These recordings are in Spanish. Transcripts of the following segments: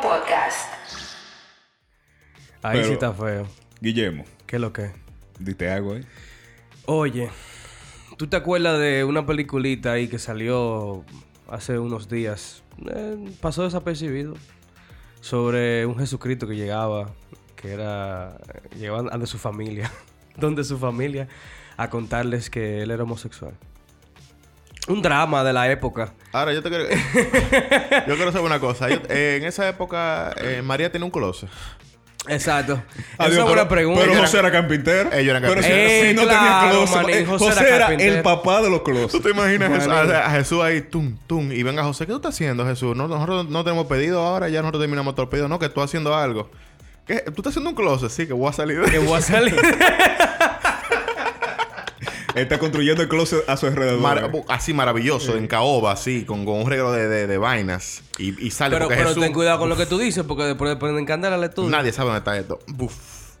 Podcast. Ahí Pero- sí está feo. Guillermo, ¿Qué es lo que? diste algo ahí. Oye, ¿tú te acuerdas de una peliculita ahí que salió hace unos días? Eh, pasó desapercibido. Sobre un Jesucristo que llegaba, que era. Llegaban ante su familia, donde su familia, a contarles que él era homosexual. Un drama de la época. Ahora, yo te quiero... yo quiero saber una cosa. Yo- eh, en esa época, eh, María tenía un closet. Exacto. Esa Adiós, es una buena pero- pregunta. Pero José era carpintero. Ellos eran Pero si- carpinteros. si no Eh, claro, tenía closet. José José, era el papá de los ¿Tú closets. te imaginas a, a Jesús ahí, tum, tum, y venga José, ¿qué tú estás haciendo, Jesús? No, nosotros no tenemos pedido ahora, ya nosotros terminamos todo el pedido. No, que tú haciendo algo. ¿Qué? ¿Tú estás haciendo un closet? Sí, que voy a salir de Que voy a salir. Está construyendo el closet a su alrededor. Mar- así maravilloso, en caoba, así, con, con un regalo de, de- de vainas. Y, y sale pero porque pero Jesús... ten cuidado con lo que tú dices, porque después de poner en candela al estudio. Nadie sabe dónde está esto. Buf.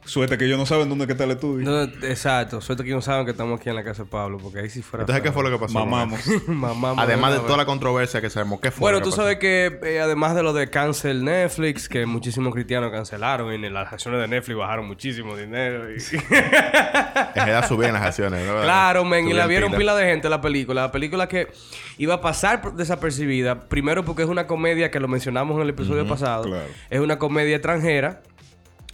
Suerte que ellos no saben dónde que está el estudio. No, exacto. Suerte que no saben que estamos aquí en la casa de Pablo, porque ahí sí fuera. Entonces, ¿qué fue lo que pasó? Mamamos. Mamá, Además de toda la controversia que sabemos, ¿qué fue? Bueno, lo que tú pasó? sabes que eh, además de lo de cancel Netflix, que muchísimos cristianos cancelaron y las acciones de Netflix bajaron muchísimo dinero. y- En realidad subían las acciones, ¿no? Claro, men, y la vieron pila. pila de gente la película. La película que iba a pasar desapercibida, primero porque es una comedia que lo mencionamos en el episodio pasado. claro. Es una comedia extranjera.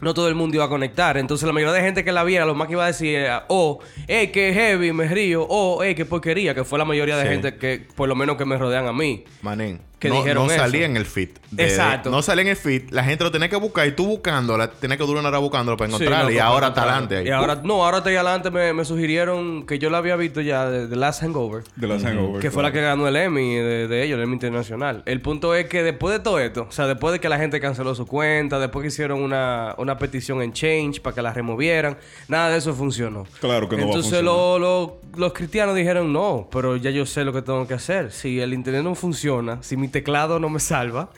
No todo el mundo iba a conectar. Entonces la mayoría de gente que la viera, lo más que iba a decir era, oh, hey, qué heavy, me río. Oh, hey, qué porquería. Que fue la mayoría de Sí. gente que, por lo menos que me rodean a mí. Manín. Que no, dijeron no eso. salía en el feed. de- Exacto. no salía en el feed. La gente lo tenía que buscar y tú buscándola, tenía que durar una hora buscándolo para Sí, encontrarla. y ahora está adelante. Y ahora, no, ahora está ahí adelante me, me sugirieron que yo la había visto ya de The Last Hangover. De la hangover. Que fue la que ganó el Emmy de, de ellos, el Emmy Internacional. El punto es que después de todo esto, o sea, después de que la gente canceló su cuenta, después que hicieron una, una petición en Change para que la removieran, nada de eso funcionó. Claro que no va a Entonces funcionar. lo- lo- los cristianos dijeron, no, pero ya yo sé lo que tengo que hacer. Si el internet no funciona, si mi teclado no me salva,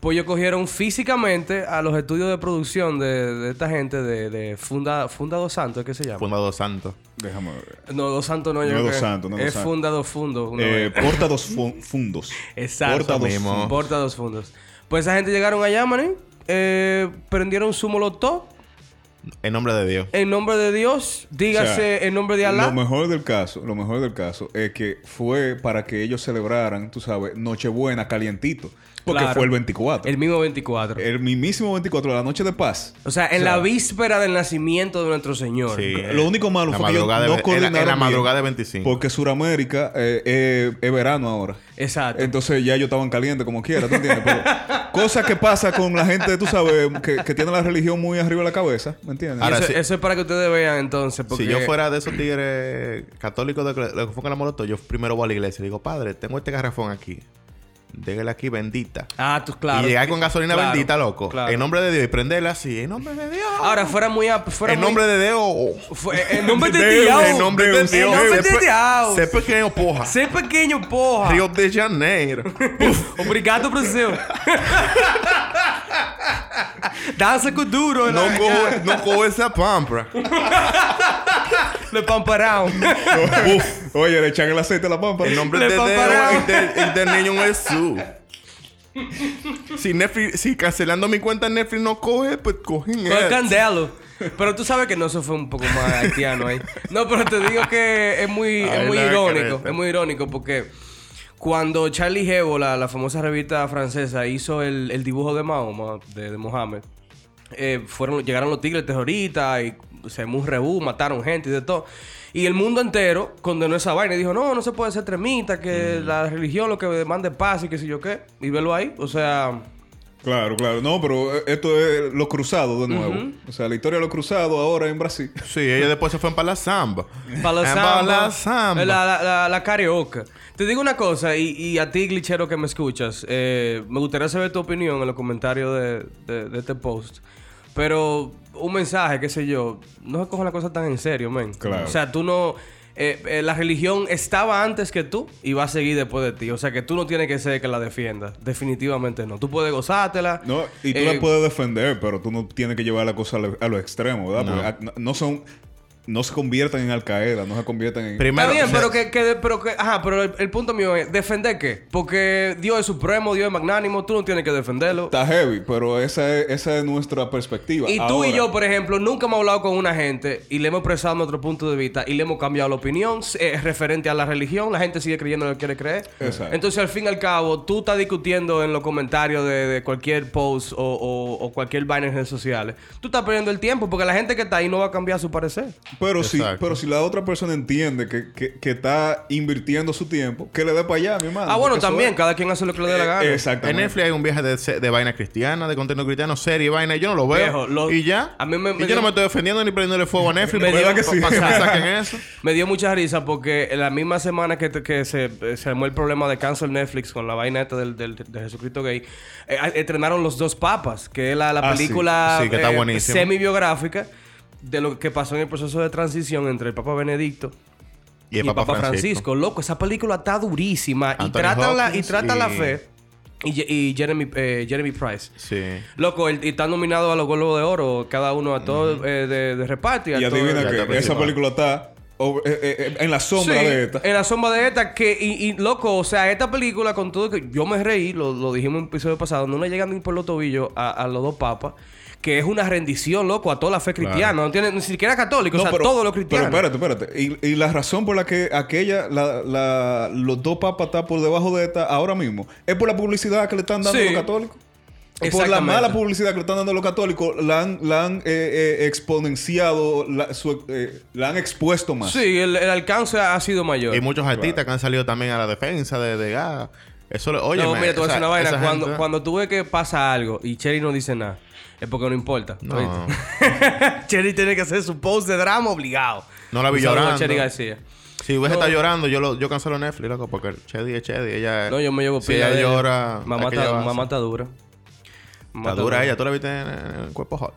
pues ellos cogieron físicamente a los estudios de producción de, de esta gente de, de Funda, Funda Dos Santos, ¿qué se llama? Fundador Santo. Déjame ver. No, Dos Santos no, No yo es creo Dos Santos, no es Dos Es Santos. Funda Dos Fundos. una Eh, porta dos fu- fundos. Exacto. Porta dos mismo. fundos. Porta dos fundos. Pues esa gente llegaron allá, maní. Eh, prendieron su molotov. En nombre de Dios. En nombre de Dios. Dígase O sea, en nombre de Alá. Lo mejor del caso, lo mejor del caso es que fue para que ellos celebraran, tú sabes, Nochebuena calientito. Porque Claro. fue el 24. El mismo 24. El mismísimo 24, la noche de paz. o sea, en la víspera del nacimiento de nuestro Señor. Sí. Lo único malo La fue que ellos no de- en la- en madrugada de 25. Porque Suramérica eh, eh, es verano ahora. Exacto. Entonces ya ellos estaban calientes como quiera, ¿tú entiendes? Pero cosa que pasa con la gente, tú sabes, que, que tiene la religión muy arriba de la cabeza, ¿me entiendes? Ahora eso, sí. eso es para que ustedes vean entonces. Porque... Si yo fuera de esos tigres católicos de que- lo que fue con la molotov, yo primero voy a la iglesia y digo, padre, tengo este garrafón aquí. Déjale aquí bendita. Ah, tú, claro. y llegar con gasolina Claro, bendita, loco. claro. En nombre de Dios. Y prenderla así. En nombre de Dios. Ahora, fuera muy... Fuera en muy- nombre de Dios. Fue- en nombre de Dios. En nombre de Dios. En nombre de Dios. Sé pequeño, poja. Sé pequeño, porra. Río de Janeiro. Obrigado, Brasil. Dança com duro, no, né? cojo, no cojo esa pampra. Le pamparão. Uf, oye, le echan el aceite a la pampa. En nombre de paparao. y del, y del niño Jesús. Si Netflix, si cancelando mi cuenta Netflix no coge, pues cogen el él. candelo. Pero tú sabes que no, eso fue un poco más haitiano ahí. No, pero te digo que es muy, es muy irónico. Es muy irónico porque cuando Charlie Hebdo, la, la famosa revista francesa, hizo el, el dibujo de Mahoma, de, de Mohammed, eh, fueron, llegaron los tigres terroristas y se un rebú, mataron gente y de todo. Y el mundo entero condenó esa vaina y dijo, no, no se puede ser tremita, que la religión lo que demanda es paz y qué sé yo qué. Y velo ahí. O sea, Claro, claro. No, pero eh, esto es lo cruzado de nuevo. O sea, la historia de lo cruzado ahora en Brasil. Sí, ellos después se fueron para la samba. Para la En samba. la samba. La, la, la, la carioca. Te digo una cosa, y, y a ti, glitchero que me escuchas, eh, me gustaría saber tu opinión en los comentarios de, de- de este post. Pero un mensaje, qué sé yo, no se cojan la cosa tan en serio, men. Claro. O sea, tú no... eh, eh, la religión estaba antes que tú y va a seguir después de ti. O sea, que tú no tienes que ser que la defiendas. Definitivamente no. Tú puedes gozártela. No, y tú Eh, la puedes defender, pero tú no tienes que llevar la cosa a lo, a lo extremo, ¿verdad? Porque ah, no son. No se conviertan en Al Qaeda, no se conviertan en. Primero, Está bien, pero que, que- pero que, ajá, pero el, el punto mío es, ¿defender qué? Porque Dios es supremo, Dios es magnánimo, tú no tienes que defenderlo. Está heavy, pero esa es, esa es nuestra perspectiva. Y tú y yo, por ejemplo, nunca hemos hablado con una gente y le hemos expresado nuestro punto de vista y le hemos cambiado la opinión eh, referente a la religión. La gente sigue creyendo lo que quiere creer. Exacto. Entonces, al fin y al cabo, tú estás discutiendo en los comentarios de, de cualquier post o, o- o cualquier vaina en redes sociales. Tú estás perdiendo el tiempo porque la gente que está ahí no va a cambiar su parecer. Pero si, pero si la otra persona entiende que, que, que está invirtiendo su tiempo, que le dé para allá, mi hermano. Ah, bueno, también, es- cada quien hace lo que le dé la Eh, gana. En Exactamente. Netflix hay un viaje de, de vaina cristiana, de contenido cristiano, serie, vaina. y Yo no lo veo. Viejo, lo- y ya. a mí me- y me yo dio- no me estoy defendiendo ni prendiéndole fuego a Netflix. Me dio- que sí. eso. Me dio mucha risa porque en la misma semana que, que se, se armó el problema de cancel Netflix con la vaina esta del, del- de Jesucristo gay, eh, estrenaron Los Dos Papas, que es la, la Ah, película Sí, que está eh, semi-biográfica de lo que pasó en el proceso de transición entre el Papa Benedicto Y el Papa, Francisco. Loco, esa película está durísima y tratan, la, y tratan la y- fe. Y, Je- y Jeremy, eh, Jeremy Price. Sí. Loco, él, y está nominado a los Globos de Oro, cada uno a todo eh, de, de reparto. Y a adivina que esa principal. película está o- eh, eh, eh, en la sombra Sí, de esta. En la sombra de esta. Que, y, y, loco, o sea, esta película, con todo que yo me reí, lo, lo dijimos en un episodio pasado, no le llegan ni por los tobillos a, a los dos papas, que es una rendición, loco, a toda la fe cristiana. No tiene ni siquiera católico, o sea, todo lo cristiano. Pero espérate, espérate. Y, y la razón por la que aquella, la, la- los dos papas están por debajo de esta ahora mismo, es por la publicidad que le están dando Sí. los católicos. Por la mala publicidad que le están dando los católicos, la han, la han eh, eh, exponenciado, la, su- eh, la han expuesto más. Sí, el, el alcance ha sido mayor. Y muchos artistas que han salido también a la defensa de, de ah, Eso le... Oye, no, mira, te voy a una vaina. Cuando, gente- cuando tú ves que pasa algo y Cherry no dice nada, es porque no importa. No. tiene que hacer su post de drama obligado. No la vi llorando. Cherry García. Si hubiese No. estado llorando, yo, lo, yo cancelo Netflix, loco, porque Chedi es Chedi. Ella... No, yo me llevo Si ella de llora... Mamá está, mamá está dura. Mamá Está dura ella. ¿Tú la viste en, en el cuerpo hot?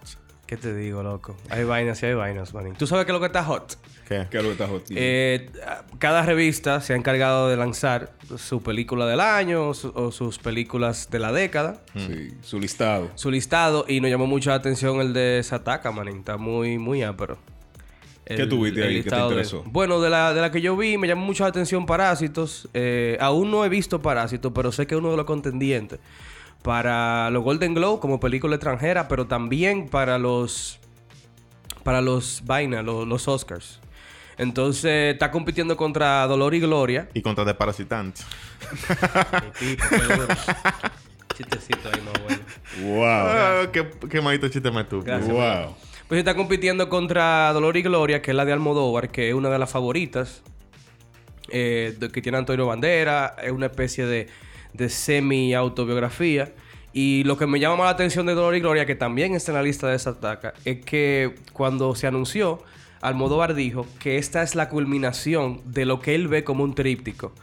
¿Qué te digo, loco? Hay vainas y hay vainas, manín. ¿Tú sabes qué es lo que está hot? ¿Qué? Que es lo que está jodido. Eh, cada revista se ha encargado de lanzar su película del año o, su- o sus películas de la década, Sí, su listado. su listado, y nos llamó mucho la atención el de Sataka, manín. Está muy, muy ápero. ¿Qué tuviste ahí que te de- interesó? Bueno, de la, de la que yo vi, me llamó mucho la atención Parásitos. Eh, aún no he visto Parásitos, pero sé que es uno de los contendientes para los Golden Globe como película extranjera, pero también para los para los vaina, los, los Oscars. Entonces está compitiendo contra Dolor y Gloria. Y contra Desparasitante. Chistecito ahí, no bueno. Wow. Ah, qué, qué maldito chiste más tú. Gracias. wow. Pues está compitiendo contra Dolor y Gloria, que es la de Almodóvar, que es una de las favoritas. eh, que tiene Antonio Bandera. Es una especie de, de semi-autobiografía. Y lo que me llama más la atención de Dolor y Gloria, que también está en la lista de esa ataca, es que cuando se anunció, Almodóvar dijo que esta es la culminación de lo que él ve como un tríptico.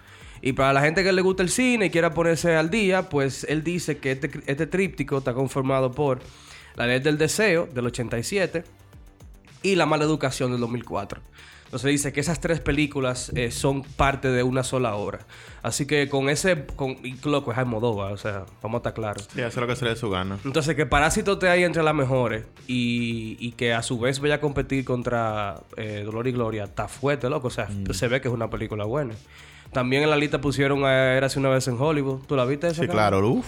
Y para la gente que le gusta el cine y quiera ponerse al día, pues él dice que este, este tríptico está conformado por La Ley del Deseo del 87 y La Mala Educación del 2004. Entonces dice que esas tres películas eh, son parte de una sola obra. Así que con ese... Con, y loco, es Almodóvar, o sea, vamos a estar claros. Sí, eso es lo que se le su gana. Entonces, que Parásito esté ahí entre las mejores y, y que a su vez vaya a competir contra eh, Dolor y Gloria, está fuerte, loco. O sea, Mm. se ve que es una película buena. También en la lista pusieron a Érase una vez en Hollywood. ¿Tú la viste esa? Sí, cara? claro. Uf.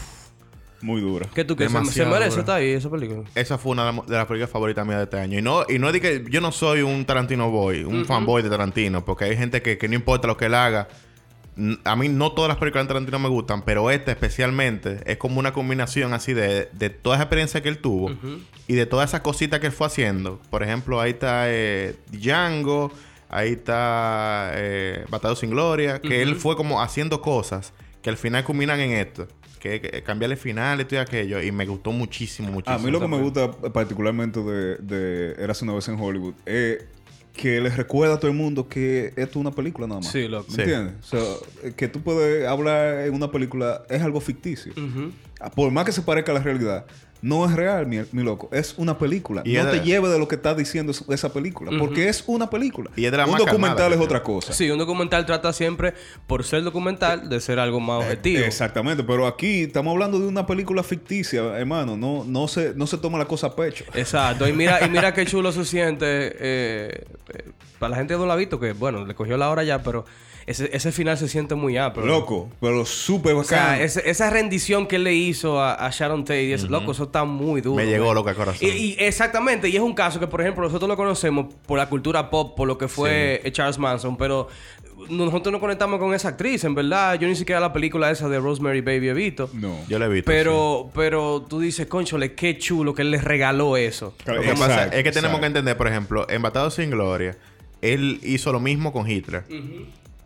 Muy dura. ¿Qué tú crees? ¿Se, merece dura. estar ahí esa película? Esa fue una de las- películas favoritas mías de este año. Y no, y no es de que yo no soy un Tarantino boy, un fanboy de Tarantino, porque hay gente que, que no importa lo que él haga. A mí no todas las películas de Tarantino me gustan, pero esta especialmente es como una combinación así de, de toda esa experiencia que él tuvo y de todas esas cositas que él fue haciendo. Por ejemplo, ahí está eh, Django, ahí está eh, Batado sin Gloria, que él fue como haciendo cosas que al final culminan en esto. Que, que cambiarle final, esto y aquello. Y me gustó muchísimo, muchísimo. A mí lo que me gusta particularmente de, de Eras una vez en Hollywood es que les recuerda a todo el mundo que esto es una película nada más. Sí, loco. ¿Me Sí. entiendes? O sea, eh, que tú puedes hablar en una película es algo ficticio. Ah, Por más que se parezca a la realidad, no es real, mi, mi loco. Es una película. Y no te de- lleve de lo que está diciendo es- esa película. Porque es una película. Y es de la un documental calmada es otra cosa. Sí, un documental trata siempre, por ser documental, de ser algo más objetivo. Exactamente. Pero aquí estamos hablando de una película ficticia, hermano. No, no, se, no se toma la cosa a pecho. Exacto. Y mira, y mira qué chulo se siente. eh, eh, para la gente que no lo ha visto, que bueno, le cogió la hora ya, pero ese, ese final se siente muy apro. Loco, pero súper O sea, bacán. ese- esa rendición que él le hizo a, a Sharon Tate, y es, loco, eso está muy duro. Me llegó güey. loco al corazón. Y, y exactamente, y es un caso que, por ejemplo, nosotros lo conocemos por la cultura pop, por lo que fue eh, Charles Manson, pero nosotros no conectamos con esa actriz, en verdad. Yo ni siquiera la película esa de Rosemary Baby he visto. No. Yo lo he visto. Pero, pero tú dices, conchole, qué chulo que él les regaló eso. Lo que pasa es que tenemos exacto. que entender, por ejemplo, en Bastardos sin Gloria, él hizo lo mismo con Hitler.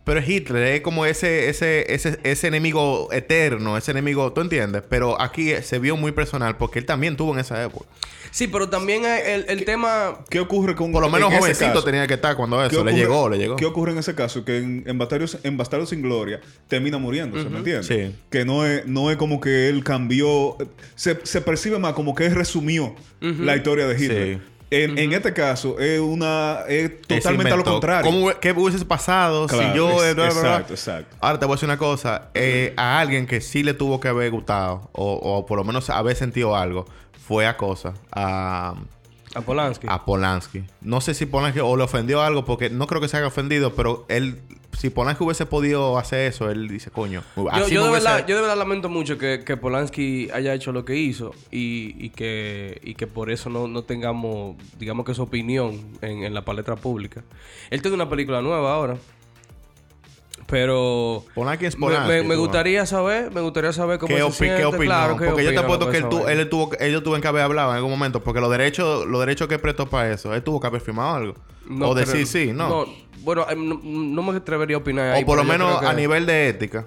Pero Hitler es como ese, ese, ese, ese enemigo eterno, ese enemigo, ¿tú entiendes? Pero aquí se vio muy personal porque él también tuvo en esa época. Sí, pero también el, el tema... ¿Qué ocurre con Por lo menos en ese jovencito caso? tenía que estar cuando ¿Qué eso. Le llegó, le llegó. ¿Qué ocurre en ese caso? Que en, en, Bastardos, en Bastardos sin Gloria termina muriéndose, ¿me entiendes? Sí. Que no es, no es como que él cambió. Se, se percibe más como que él resumió la historia de Hitler. Sí. En, en este caso, es una. Es totalmente a lo contrario. ¿Cómo, ¿Qué hubiese pasado Claro, si yo... ex- eh, bla, bla, bla? exacto, exacto. Ahora te voy a decir una cosa. Eh, A alguien que sí le tuvo que haber gustado, o, o por lo menos haber sentido algo, fue a cosa. A, A Polanski. a Polanski. No sé si Polanski o le ofendió algo, porque no creo que se haya ofendido, pero él... Si Polanski hubiese podido hacer eso, él dice, coño. Yo, así yo me de hubiese- verdad, yo de verdad lamento mucho que, que Polanski haya hecho lo que hizo y, y que, y que por eso no, no tengamos, digamos que su opinión en, en la palestra pública. Él tiene una película nueva ahora. Pero Polanski es Polanski. me- gustaría saber, me gustaría saber cómo ¿Qué, se siente. qué? Claro, qué porque yo te apuesto que él, tu- él tuvo, ellos tuvieron que haber hablado en algún momento. Porque los derechos, los derechos que prestó para eso, él tuvo que haber firmado algo. No o decir sí, no. Bueno, eh, no, no me atrevería a opinar. ahí, o por lo menos que- a nivel de ética.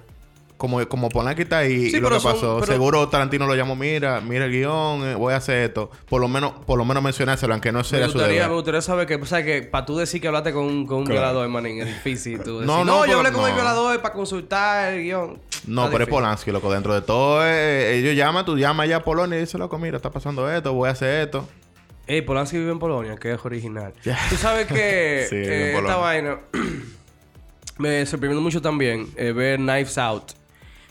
Como, como Polanski está ahí Sí, y lo que son- pasó. pero- Seguro Tarantino lo llamó, mira, mira el guion, eh, voy a hacer esto. Por lo menos, por lo menos mencionárselo, aunque no Me sea su gustaría, me deber. gustaría saber que, o sea, que para tú decir que hablaste con, un- con un Claro. violador, manín, es difícil. Tú decir, No, no, no, yo hablé con el violador para consultar el guion. No, Está pero es. Polanski, loco. Dentro de todo, eh, ellos llaman, tú llamas ya a Polonia y dices, loco, mira, está pasando esto, voy a hacer esto. Ey, Polanski vive en Polonia, que es original. Tú sabes que Sí, eh, esta vaina me sorprendió mucho también eh, ver Knives Out,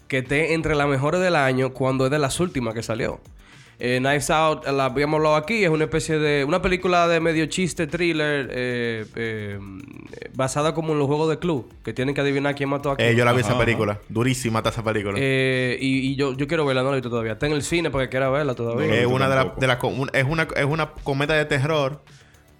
que esté entre las mejores del año cuando es de las últimas que salió. Eh, Knives Out, la habíamos hablado aquí, es una especie de. Una película de medio chiste, thriller, eh, eh, basada como en los juegos de club, que tienen que adivinar quién mató a quién. Eh, yo la vi Ajá, esa película. Durísima está esa película. Eh, y, y yo, yo quiero verla, no la he visto todavía. Está en el cine porque quiera verla todavía. No, es una de las tampoco. de la un- es una es una comedia de terror,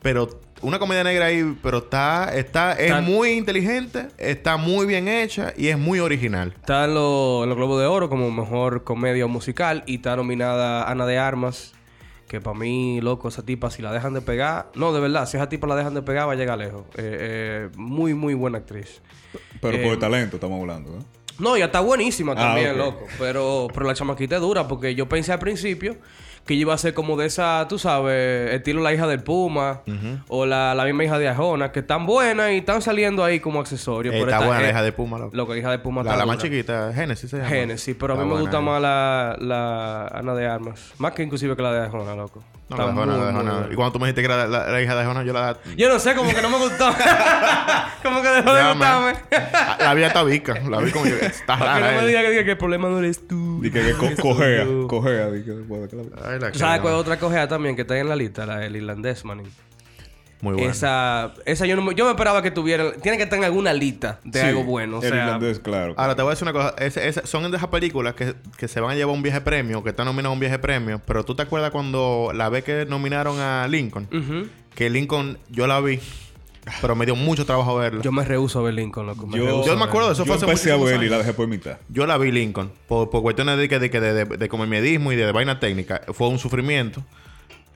pero una comedia negra ahí, pero está está es Está- muy inteligente, está muy bien hecha y es muy original. Está en, lo- en los Globos de Oro como mejor comedia musical y está nominada Ana de Armas. Que para mí, loco, esa tipa, si la dejan de pegar. No, de verdad, si esa tipa la dejan de pegar, va a llegar lejos. Eh, eh, muy, muy buena actriz. Pero Eh, por el talento estamos hablando, ¿eh? No, ya está buenísima Ah, también, loco. Pero, pero la chamaquita es dura porque yo pensé al principio que ella iba a ser como de esa, tú sabes, estilo la hija del Puma o la, la misma hija de Ajona, que están buenas y están saliendo ahí como accesorios. Eh, pero está esta buena la hija de Puma, loco. Lo que hija de Puma La, está la más chiquita, Genesis se llama. Génesis, pero a mí me gusta ella. más la, la Ana de Armas. Más que inclusive que la de Ajona, loco. No, Está la de Jona, muy, la de muy Jona. buena. Y cuando tú me dijiste que era la, la hija de Jona, yo la... Yo no sé, como que no me gustó. como que dejó de Ya, gustarme. man. La, vi hasta vica. La vi como... yo, Está Para que rara. no me diga que, diga que el problema no eres tú. Y que, que cojea, cojea. di que después de que la- Ay, la ¿Tú ¿Sabes cuál es otra cojea también que está ahí en la lista? La del irlandés, manín. Muy buena. Esa, esa yo, no, me- yo me esperaba que tuviera... Tiene que estar en alguna lista de Sí, algo bueno. O el sea, irlandés, claro. Ahora, te voy a decir una cosa. Son de esas películas que, que se van a llevar un viaje premio, que están nominadas a un viaje premio. Pero tú te acuerdas cuando la vez que nominaron a Lincoln, que Lincoln yo la vi, pero me dio mucho trabajo verla. Yo Yo, me rehuso a ver Lincoln, loco. Me Yo- yo me acuerdo de eso, Yo fue hace empecé a muchísimos ver y la dejé por mitad. la vi Lincoln, por, por cuestiones de, que- de, que de, de, de comediismo y de, vaina técnica. Fue un sufrimiento.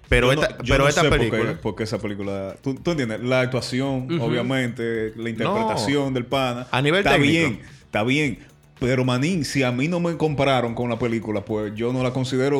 Pero Yo no- esta, yo pero no esta sé película. Por qué esa película... ¿Tú, tú entiendes? La actuación, obviamente, la interpretación del pana. A nivel Está técnico. bien, está bien. Pero, manín, si a mí no me compararon con la película, pues yo no la considero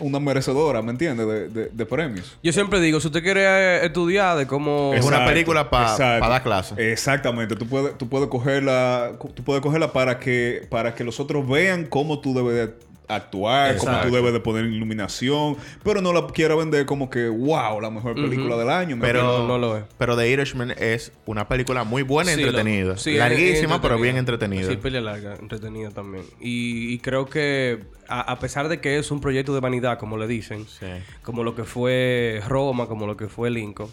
una merecedora, ¿me entiendes? De, de- de premios. Yo siempre digo, si usted quiere eh, estudiar de cómo... Es una película pa- exacto. pa dar clase. Exactamente. Tú puedes, tú puedes cogerla, tú puedes cogerla para que, para que los otros vean cómo tú debes de actuar, como Exacto. tú debes de poner iluminación, pero no la quiera vender como que, wow, la mejor película del año. ¿me Pero, no, no lo es. pero The Irishman es una película muy buena y Sí, entretenida. loco. Sí, es- Larguísima, es pero bien entretenida. Sí, peli larga, entretenida también. Y, y creo que, a, a pesar de que es un proyecto de vanidad, como le dicen, Sí. como lo que fue Roma, como lo que fue Lincoln,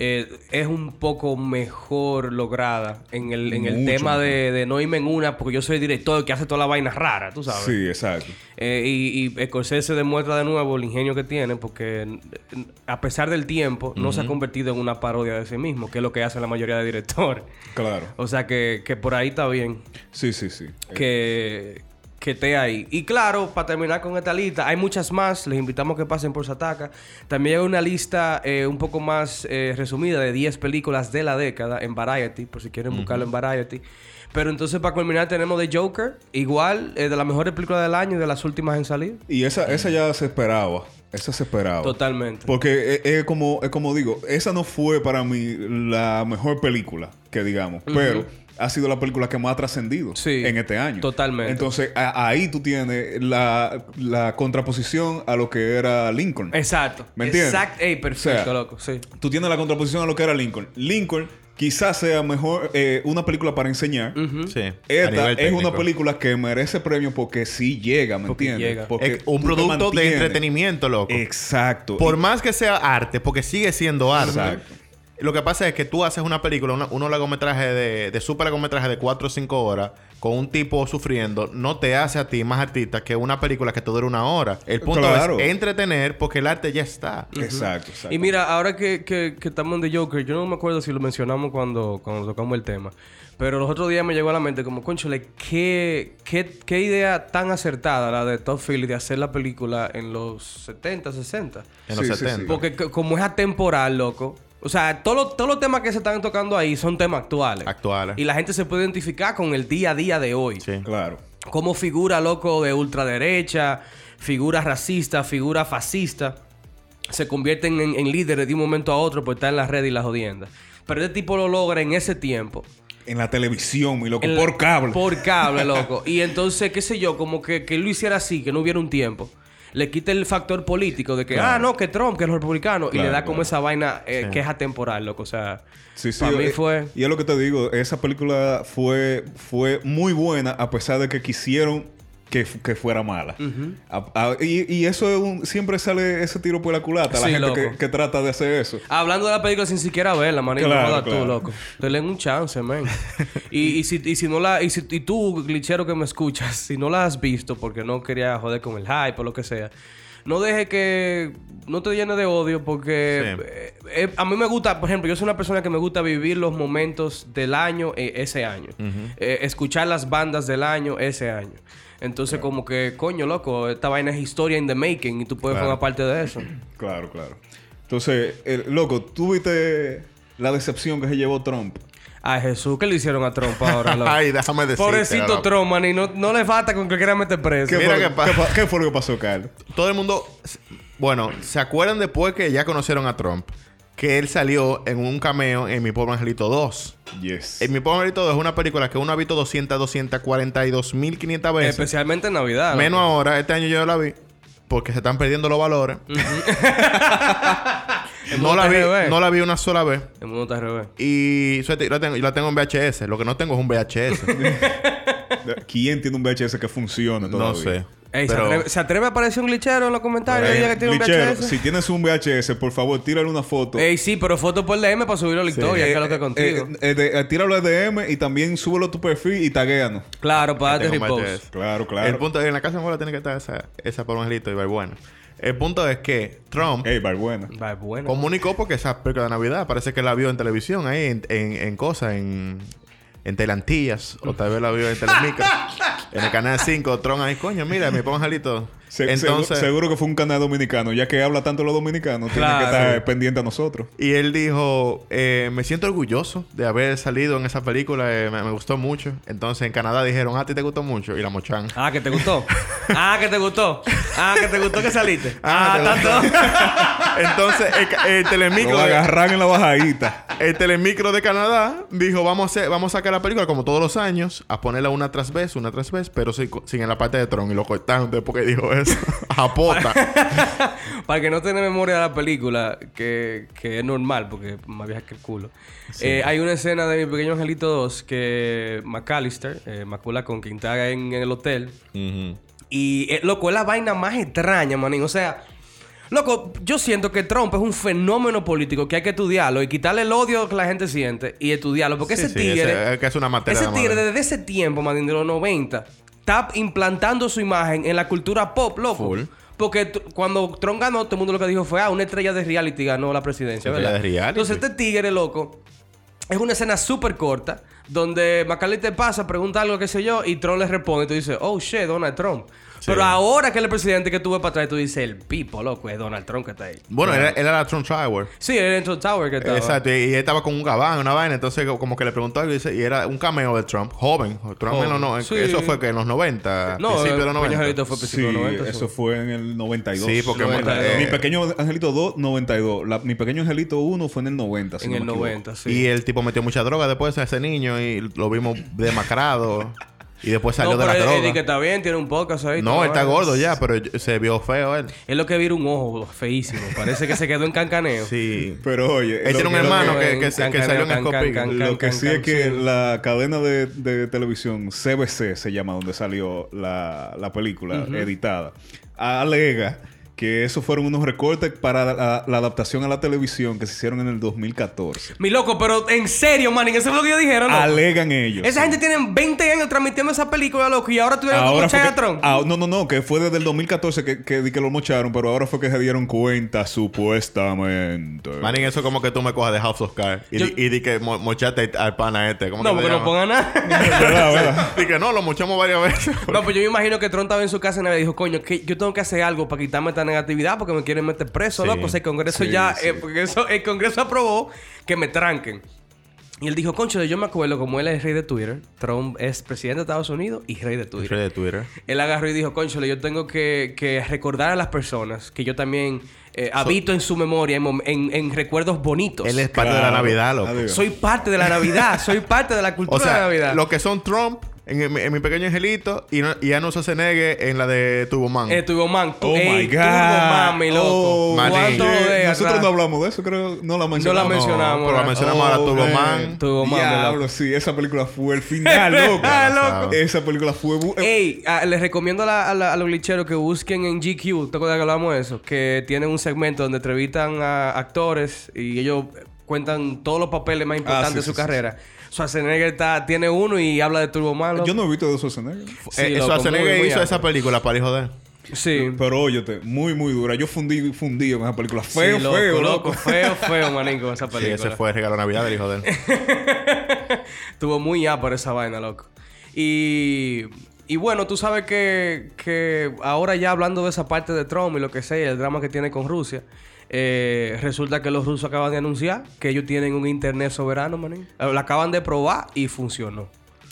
eh, es un poco mejor lograda en el, en el tema de, de no irme en una, porque yo soy el director que hace toda la vaina rara, tú sabes. Sí, exacto. Eh, y, y Scorsese demuestra de nuevo el ingenio que tiene porque eh, a pesar del tiempo no se ha convertido en una parodia de sí mismo, que es lo que hacen la mayoría de directores. Claro. O sea que, que por ahí está bien Sí, sí, sí. que, que esté ahí. Y claro, para terminar con esta lista, hay muchas más. Les invitamos a que pasen por Sataka. También hay una lista eh, un poco más eh, resumida de 10 películas de la década en Variety, por si quieren buscarlo en Variety. Pero entonces para culminar tenemos The Joker, igual eh, de las mejores películas del año y de las últimas en salir. Y esa, esa ya se esperaba. Esa se esperaba. Totalmente. Porque es, es como, es como digo, esa no fue para mí la mejor película, que digamos, pero ha sido la película que más ha trascendido Sí, en este año. totalmente. Entonces, a- ahí tú tienes la, la contraposición a lo que era Lincoln. Exacto. ¿Me entiendes? Exacto. Ey, perfecto, O sea, loco. Sí. Tú tienes la contraposición a lo que era Lincoln. Lincoln quizás sea mejor eh, una película para enseñar. Sí. a Esta nivel es técnico. una película que merece premio porque sí llega, ¿me Porque entiendes? llega. Porque Es un producto de entretenimiento, loco. Exacto. Por Y- más que sea arte, porque sigue siendo arte. Exacto. Lo que pasa es que tú haces una película, una- un largometraje de, de super largometraje de 4 o 5 horas, con un tipo sufriendo, no te hace a ti más artista que una película que te dura una hora. El punto Claro. es entretener porque el arte ya está. Exacto, exacto. Y mira, ahora que, que, que estamos en The Joker, yo no me acuerdo si lo mencionamos cuando, cuando tocamos el tema. Pero los otros días me llegó a la mente como, conchole, ¿qué, qué, qué idea tan acertada la de Todd Phillips de hacer la película en los 70, 60. En los Sí, sí, 70. sí. Porque como es atemporal, loco. O sea, todos los, todos los temas que se están tocando ahí son temas actuales. Actuales. Y la gente se puede identificar con el día a día de hoy. Sí. Claro. Como figura, loco, de ultraderecha, figura racista, figura fascista, se convierten en, en líderes de un momento a otro por estar en las redes y las jodiendas. Pero este tipo lo logra en ese tiempo. En la televisión, mi loco, En la- por cable. Por cable, loco. y entonces, qué sé yo, como que, que él lo hiciera así, que no hubiera un tiempo. Le quita el factor político de que, Claro. ah, no, que Trump, que es republicano. y le Claro, da como claro. esa vaina eh, que es atemporal, loco. O sea, Sí, sí. para mí eh, fue... Y es lo que te digo, esa película fue, fue muy buena a pesar de que quisieron que, que fuera mala. A- a- y, y eso es un- siempre sale ese tiro por la culata, la Sí, gente que, trata de hacer eso. Hablando de la película sin siquiera verla, manito. Claro, no claro. tú, loco. Denle un chance, man. y, y, si, y si no la... Y, si, y tú, glitchero que me escuchas, si no la has visto porque no quería joder con el hype o lo que sea... No deje que... No te llene de odio porque... Sí. eh, eh, a mí me gusta... Por ejemplo, yo soy una persona que me gusta vivir los momentos del año eh, ese año. Escuchar las bandas del año ese año. Entonces, como que... Coño, loco. Esta vaina es historia in the making. Y tú puedes Claro. formar parte de eso. Claro, claro. Entonces, el- loco, ¿tú viste la decepción que se llevó Trump? Ay, Jesús. ¿Qué le hicieron a Trump ahora, loco? Ay, déjame decirte. Pobrecito loco. Trump, man, y no, no le falta con que quiera meter preso. ¿Qué, Mira fue, qué qué pa- pa- qué fue lo que pasó, Carlos? Todo el mundo... Bueno, ¿se acuerdan después que ya conocieron a Trump? Que él salió en un cameo en Mi Pobre Angelito 2. Yes. En Mi 2 es una película que uno ha visto 200, 242.500 veces. Especialmente en Navidad. Menos ahora, este año yo la vi. Porque se están perdiendo los valores. No, la vi, no la vi una sola vez. El mundo está al revés. Y suerte, yo la tengo, yo la tengo en VHS. Lo que no tengo es un VHS. ¿Quién tiene un VHS que funcione todavía? no sé. Ey, ¿se, atreve, se atreve a aparecer un glitchero en los comentarios? Eh, Diga que tiene un Lichero, VHS. si tienes un VHS, por favor, tírale una foto. Ey, sí, pero foto por DM para subirlo a la historia, que es lo que es contigo. Eh, eh, de- eh, tíralo a DM y también súbelo a tu perfil y taguéanos. claro, para darte repost. Claro, claro. El punto es que en la casa de abuela tiene que estar esa, esa por un y va bueno. El punto es que Trump Ey, buena. Va, bueno. comunicó porque esa película de Navidad parece que la vio en televisión ahí, en, en, en cosas, en, en Telantillas, o tal vez la vio en Telemicro. en el canal 5, Trump ahí, coño, mira, mi pongo angelito. Se- Entonces- seguro, seguro que fue un canal dominicano, ya que habla tanto los dominicanos, tiene Claro. que estar pendiente a nosotros. Y él dijo, eh, me siento orgulloso de haber salido en esa película, eh, me, me gustó mucho. Entonces en Canadá dijeron, "Ah, a ti te gustó mucho. Y la mochan. Ah, que te gustó. Ah, que te gustó. Ah, que te gustó que saliste. Ah, Ah, tanto. Entonces el, telemicro... Lo agarran en la bajadita. El telemicro de Canadá dijo, vamos a, hacer, vamos a sacar la película como todos los años, a ponerla una tras vez, una tras vez, pero sin, sin en la parte de Tron. Y lo cortaron después que dijo eso. a pota. Para que no tiene memoria de la película, que, que es normal, porque es más vieja que el culo. Eh, hay una escena de Mi Pequeño Angelito 2 que McAllister, eh, Macula con está en, en el hotel. Y, eh, loco, es la vaina más extraña, manín. O sea, loco, yo siento que Trump es un fenómeno político que hay que estudiarlo y quitarle el odio que la gente siente y estudiarlo. Porque Sí, ese sí, tigre... ese- es que es una materia Ese de tigre desde ese tiempo, manín, de los 90, está implantando su imagen en la cultura pop, loco. Full. Porque cuando Trump ganó, todo el mundo lo que dijo fue, ah, una estrella de reality ganó la presidencia, ¿verdad? de reality. Entonces este tigre, loco, es una escena súper corta donde Macaulay te pasa, pregunta algo, qué sé yo, y Trump le responde y tú dices, oh, shit, Donald Trump. Pero ahora que el presidente que tuve para atrás, tú dices, el pipo, loco, es Donald Trump que está ahí. Bueno, él, él era Trump Tower. Sí, él en Trump Tower que estaba. Exacto, y, y él estaba con un gabán, una vaina, entonces como que le preguntó algo y, dice- y era un cameo de Trump, joven. Trump en los no- Sí. Eso fue que en los 90, No, principios de los el Pequeño 90. Angelito fue Sí, principio de los 90. eso fue en el 92. Sí, porque 92. eh, Mi pequeño angelito 2, 92. La- mi pequeño angelito 1 fue en el 90. si En no el me equivoco. 90, sí. Y el tipo metió mucha droga después a ese niño y lo vimos demacrado. y después salió no, de la él- droga. que está bien, tiene un podcast ahí. No, él está gordo ya, pero se vio feo él. Es lo que vira un ojo feísimo. Parece que se quedó en cancaneo. Sí. Pero oye, Él tiene un que- hermano que, que- que, se- que can- salió en can- can- Lo que sí es que sí. la cadena de, de televisión CBC se llama donde salió la, la película editada alega que esos fueron unos recortes para la, la adaptación a la televisión que se hicieron en el 2014. Mi loco, pero en serio, man, eso es lo que ellos dijeron. loco? Alegan ellos. Esa gente tiene 20 años transmitiendo esa película, loco, y ahora tuvieron como que- Tron. ah, no, no, no, que fue desde el 2014 que, que, di que lo mocharon, pero ahora fue que se dieron cuenta, supuestamente. Manín, eso como que tú me cojas de House of Cards y, Yo- di, y di que mo- mochaste al pana este. ¿Cómo no, porque se no pongan nada. ¿Verdad, verdad? Di que no, lo mochamos varias veces. no, pues yo me imagino que Tron estaba en su casa y le dijo, coño, que yo tengo que hacer algo para quitarme esta negatividad porque me quieren meter preso, Sí. loco. O sea, el Congreso Sí, ya, sí. eh, porque eso, el Congreso aprobó que me tranquen. Y él dijo, concho, yo me acuerdo como él es rey de Twitter, Trump es presidente de Estados Unidos y rey de Twitter. de Twitter. Él agarró y dijo, conchole, yo tengo que, que recordar a las personas que yo también eh, habito en su memoria, en, mom- en- en recuerdos bonitos. Él es parte de la. Navidad, loco. Adiós. Soy parte de la Navidad, soy parte de la cultura O sea, de la Navidad. lo que son Trump en, en- en mi pequeño angelito y, no, y Arnold Schwarzenegger en la de Turboman. Eh, Turbo Man. Oh Ey, my God. Turbo Man, mi loco. Oh, Manín. ¿Cuánto oye, de Nosotros atrás? no hablamos de eso, creo. No la mencionamos. la mencionamos, pero la mencionamos ahora Oh, Turboman. man. Turbo Man, mi Diablo, loco. sí. Esa película fue el final, loco. Ah, loco. Esa película fue... bu- Ey, ah, les recomiendo a, la- a la- a los glitcheros que busquen en GQ. ¿Te acuerdas que hablamos de eso? Que tienen un segmento donde entrevistan a actores y ellos cuentan todos los papeles más importantes sí, de su sí, sí, carrera. Schwarzenegger está, tiene uno y habla de Turbo Man. Yo no he visto de Schwarzenegger. Sí, Eh, loco, Schwarzenegger muy, muy hizo esa película para hijo de él. Sí. Pero óyete, muy, muy dura. Yo fundí, fundí en esa película. Feo, Sí, loco, feo, loco. loco. Feo, feo, manín, esa Sí, película. ese fue el regalo de Navidad del hijo de él. Estuvo muy por esa vaina, loco. Y, y bueno, tú sabes que, que ahora ya hablando de esa parte de Trump y lo que sea, el drama que tiene con Rusia, eh, resulta que los rusos acaban de anunciar que ellos tienen un internet soberano, manín. Eh, Lo acaban de probar y funcionó.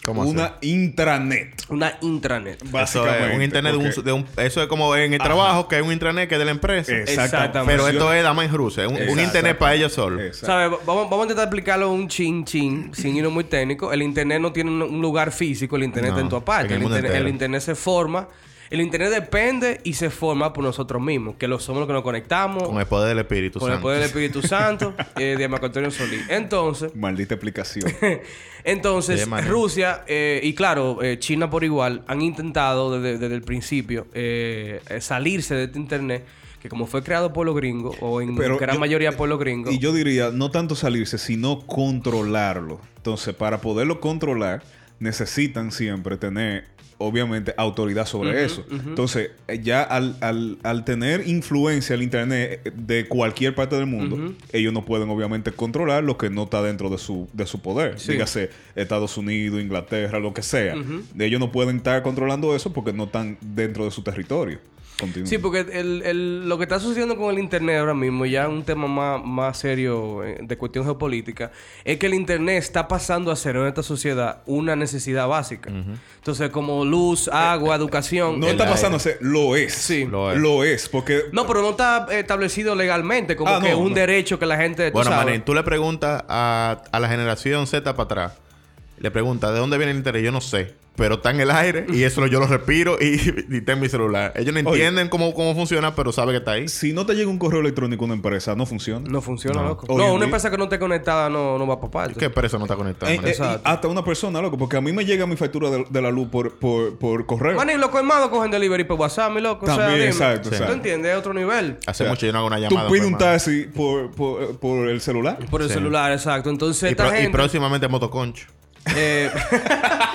¿Cómo así? Una intranet. Una intranet. Eso Básicamente. es un internet de un, porque- de un- Eso es como en el trabajo, que hay un intranet que es de la empresa. Exactamente. Pero esto es dama en Rusia. Es un, internet para ellos solos. ¿Sabes? Vamos, vamos a intentar explicarlo un chin chin, sin irnos muy técnico. El internet no tiene un- lugar físico, el internet No, está en tu aparte. el internet se forma. El internet depende y se forma por nosotros mismos, que lo somos los que nos conectamos Con el poder del Espíritu con el Santo. poder del Espíritu Santo eh, de Marco Antonio Solís. Entonces, Maldita explicación. entonces. Rusia eh, y claro, eh, China por igual han intentado desde, desde el principio salirse de este internet que como fue creado por los gringos o en Pero gran yo- mayoría por los gringos. Y yo diría, no tanto salirse, sino controlarlo. Entonces, para poderlo controlar, necesitan siempre tener, obviamente, autoridad sobre eso. Entonces, eh, ya al, al- al tener influencia el Internet eh, de cualquier parte del mundo, ellos no pueden, obviamente, controlar lo que no está dentro de su, de su poder. Sí. Dígase Estados Unidos, Inglaterra, lo que sea. Ellos no pueden estar controlando eso porque no están dentro de su territorio. Sí, porque el, el- lo que está sucediendo con el Internet ahora mismo, ya un tema más, más serio eh, de cuestión geopolítica, es que el Internet está pasando a ser en esta sociedad una necesidad básica. Entonces, como luz, agua, educación. No está pasando a ser, lo es. Sí. Lo Lo es. porque... No, pero no está eh, establecido legalmente como Ah, que no, un no. derecho que la gente... tú Bueno, sabes. Tú le preguntas a, a la generación Z para atrás. Le preguntas, ¿de dónde viene el interés? Yo no sé. Pero está en el aire y eso yo lo respiro y, y está en mi celular. Ellos no Oye. entienden cómo, cómo funciona, pero saben que está ahí. Si no te llega un correo electrónico a una empresa, no funciona. No funciona, No. loco. No, una empresa que no esté conectada no, no va para parte. ¿Qué preso no está conectado? Eh, eh, Exacto. y hasta una persona, loco, porque a mí me llega mi factura de, de la luz por, por, por correo. Manín, los colmados cogen delivery por WhatsApp, mi loco. o sea, También, dime. exacto, ¿Tú entiendes? Es otro nivel. Hace O sea, mucho yo no hago una Tú llamada. pides pues, un taxi por, por, por el celular. Por el Sí. celular, exacto. Entonces, Y, esta pro- y próximamente motoconcho. eh,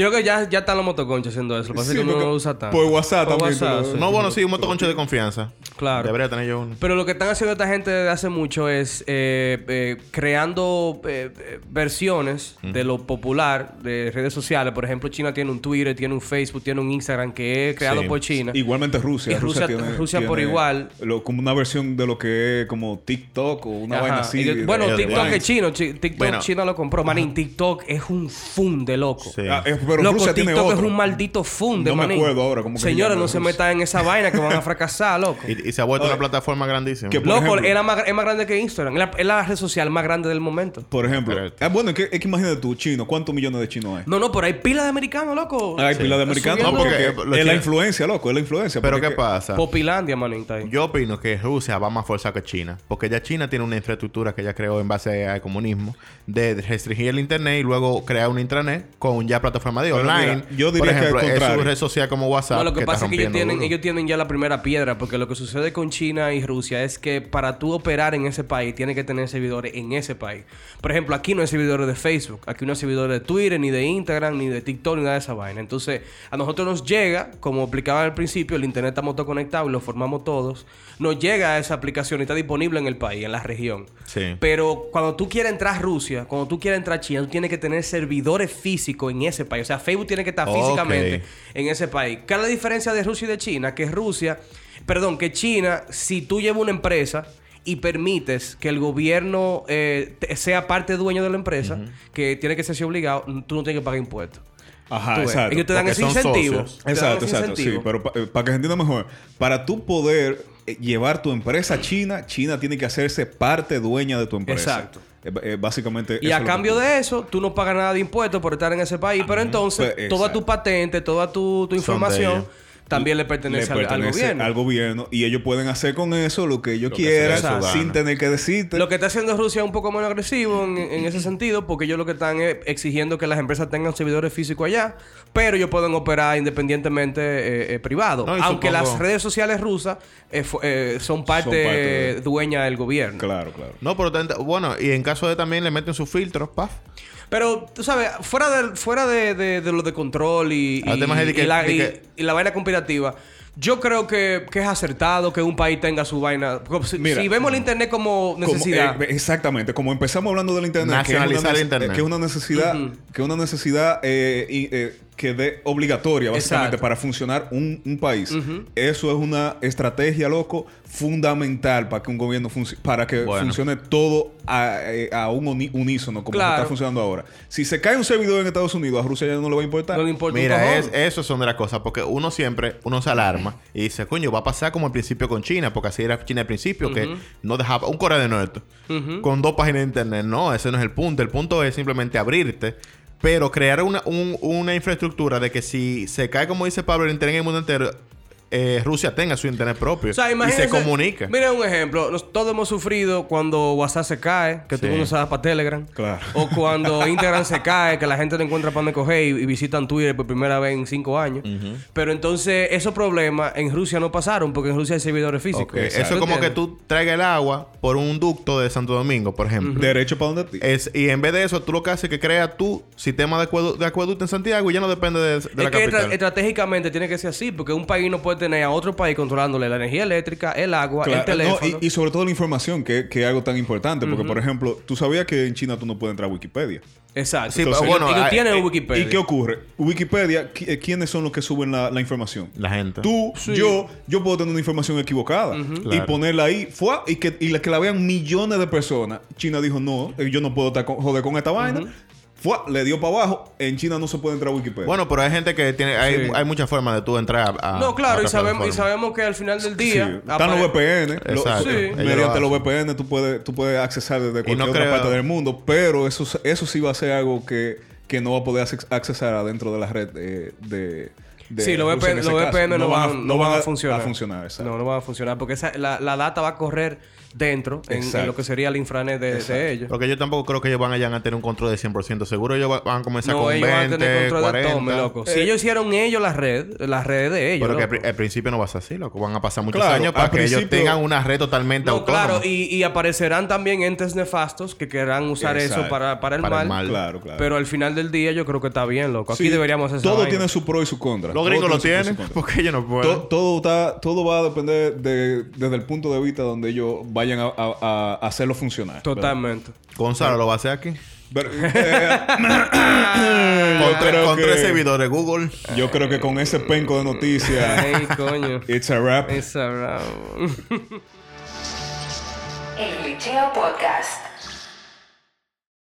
Yo creo que ya, ya están los motoconchos haciendo eso. Lo que pasa es que uno no usa tanto. por WhatsApp también tú lo- sí. No, bueno, sí, un motoconcho de confianza. Claro. Debería tener yo uno. Pero lo que están haciendo esta gente desde hace mucho es eh, eh, creando eh, versiones de lo popular de redes sociales. Por ejemplo, China tiene un Twitter, tiene un Facebook, tiene un Instagram que es creado Sí. por China. Igualmente Rusia. Y Rusia- tiene- Rusia por tiene igual. lo- como una versión de lo que es como TikTok o una Ajá. vaina así. Bueno, de- TikTok de- es chino. Chi- TikTok Bueno. China lo compró. Manín, TikTok es un fun de loco. Sí. Ah, pero Loco, Rusia tiene TikTok otro. es un maldito fun de No me acuerdo ahora que Señores, no se metan en esa vaina que van a fracasar, loco. Y, y se ha vuelto Oye. una plataforma grandísima. Que- por Loco, ejemplo- es, la más, es más grande que Instagram. Es la, es la red social más grande del momento. Por ejemplo. Ah, bueno, es que, es que imagínate tú, chino, ¿cuántos millones de chinos hay? No, no, pero hay pila de americanos, loco. Hay pila de americanos. No, porque eh, es la chinos- influencia, loco, es la influencia. Pero ¿qué que- pasa? Popilandia, está ahí. Yo opino que Rusia va más fuerza que China. Porque ya China tiene una infraestructura que ya creó en base al comunismo de restringir el internet y luego crear un intranet con ya plataforma de online. mira, yo diría Por que ejemplo, es contrario. su red social como WhatsApp. No, lo que, está pasa es que ellos tienen, ellos tienen ya la primera piedra, porque lo que sucede con China y Rusia es que para tú operar en ese país, tienes que tener servidores en ese país. Por ejemplo, aquí no hay servidores de Facebook, aquí no hay servidores de Twitter, ni de Instagram, ni de TikTok, ni nada de esa vaina. Entonces, a nosotros nos llega, como explicaba al principio, el internet está motoconectado y lo formamos todos. Nos llega esa aplicación y está disponible en el país, en la región. Sí. Pero cuando tú quieres entrar a Rusia, cuando tú quieres entrar a China, tú tienes que tener servidores físicos en ese país. O sea, Facebook tiene que estar físicamente en ese país. ¿Qué es la diferencia de Rusia y de China? Que Rusia, perdón, que China, si tú llevas una empresa y permites que el gobierno eh, sea parte dueño de la empresa, que tiene que ser así obligado, tú no tienes que pagar impuestos. Ajá, Tú exacto. Ellos te dan porque ese son incentivo. Exacto, ese exacto. Sí, pero para que se entienda mejor, para tú poder eh, llevar tu empresa a China, China tiene que hacerse parte dueña de tu empresa. Exacto. Eh, eh, básicamente. Y a cambio de eso, tú no pagas nada de impuestos por estar en ese país. Pero entonces, Pues, toda tu patente, toda tu, tu de información. También le le pertenece, al- gobierno. al gobierno y ellos pueden hacer con eso lo que ellos Lo quieran sin gana. tener que decirte. Lo que está haciendo Rusia es un poco menos agresivo en, en ese sentido, porque ellos lo que están es exigiendo que las empresas tengan servidores físicos allá, pero ellos pueden operar independientemente eh, eh, privado. No, Aunque supongo- las redes sociales rusas eh, eh, son parte, parte de- dueña del gobierno. Claro, claro. No, pero bueno, y en caso de también le meten sus filtros, paf. Pero, tú sabes, fuera de, fuera de, de- de lo de control y, Ah, y- que- y la, y- que- y la vaina conspirativa, yo creo que, que es acertado que un país tenga su vaina. Si, Mira, si vemos el internet como Como, necesidad. eh, exactamente, como empezamos hablando del internet, que es una Nacionalizar el internet. que es una necesidad, que es una necesidad eh, y, eh, que de obligatoria básicamente Exacto. para funcionar un, un país. Eso es una estrategia, loco, fundamental para que un gobierno funci- para que Bueno. funcione todo a, eh, a un unísono como Claro. está funcionando ahora. Si se cae un servidor en Estados Unidos, a Rusia ya no le va a importar. no le importa Mira, es, eso son de las cosas, porque uno siempre, uno se alarma y dice, coño, va a pasar como al principio con China, porque así era China al principio, que no dejaba, un Corea del Norte, con dos páginas de internet. No, ese no es el punto. El punto es simplemente abrirte, pero crear una, un- una infraestructura de que si se cae, como dice Pablo, el internet en el mundo entero, eh, Rusia tenga su internet propio O sea, y se comunica. Mira un ejemplo. Nos- todos hemos sufrido cuando WhatsApp se cae, que Sí. tú no usas para Telegram. Claro. O cuando Instagram se cae, que la gente no encuentra para dónde coger y, y visitan Twitter por primera vez en cinco años. Pero entonces, esos problemas en Rusia no pasaron porque en Rusia hay servidores físicos. Eso es como que tú traigas el agua por un ducto de Santo Domingo, por ejemplo. Derecho para donde. Es, y en vez de eso, tú lo que haces es que creas tu sistema de, acuedu- de acueducto en Santiago y ya no depende de, de Es la que estra- capital. estratégicamente tiene que ser así, porque un país no puede tener a otro país controlándole la energía eléctrica, el agua, el Claro, no, teléfono. y, y sobre todo la información, que, que es algo tan importante. Porque, por ejemplo, tú sabías que en China tú no puedes entrar a Wikipedia. Exacto. Sí, Entonces, pero bueno, ellos hay- tienen Eh, Wikipedia. ¿Y qué ocurre? Wikipedia, eh, ¿quiénes son los que suben la, la información? La gente. Tú, yo, yo puedo tener una información equivocada y Claro. ponerla ahí, ¡fua! y que, y la, que la vean millones de personas. China dijo, no, eh, yo no puedo estar con- joder con esta vaina. ¡Fua! Le dio para abajo. En China no se puede entrar a Wikipedia. Bueno, pero hay gente que tiene... Hay, Sí. hay muchas formas de tú entrar a... No, claro, a y sabemos, y sabemos que al final del Sí, día. están los VPN. lo-. Sí. Mediante los. VPN tú puedes, tú puedes accesar desde cualquier no otra creo- parte del mundo, pero eso, eso sí va a ser algo que, que no va a poder acces- accesar adentro de la red de... de- de Sí, los VPN, los no, van, a- no van a funcionar. A. No, no van a funcionar. Porque esa- la, la data va a correr dentro, en, lo que sería el infranet de, ellos. Porque yo tampoco creo que ellos van allá a tener un control de 100%. Seguro ellos va- van a comenzar No, con ellos 20, van a tener control 40. de todo, mi loco. Si Eh, ellos hicieron ellos la red, la red de ellos. Pero que al, loco. pri- al principio no va a ser así, loco. Van a pasar muchos Claro, años para que ellos tengan una red totalmente No, autónoma. claro, y, y aparecerán también entes nefastos que querrán usar Exacto. eso para, para, el, Para mal, el mal. Claro, claro. Pero al final del día yo creo que está bien, loco. Aquí Sí, deberíamos hacer Todo vaina. tiene su pro y su contra. Los gringos lo tienen, porque ellos no pueden. To- todo, está, todo va a depender de, desde el punto de vista donde ellos vayan a, a- a hacerlo funcionar. ¿verdad? Totalmente. Gonzalo lo va a hacer aquí. Pero, eh, Con, tres, creo con que, tres servidores Google. yo creo que con ese penco de noticias, Ay, coño. it's a wrap. Esa bravo. El Glitcheo Podcast.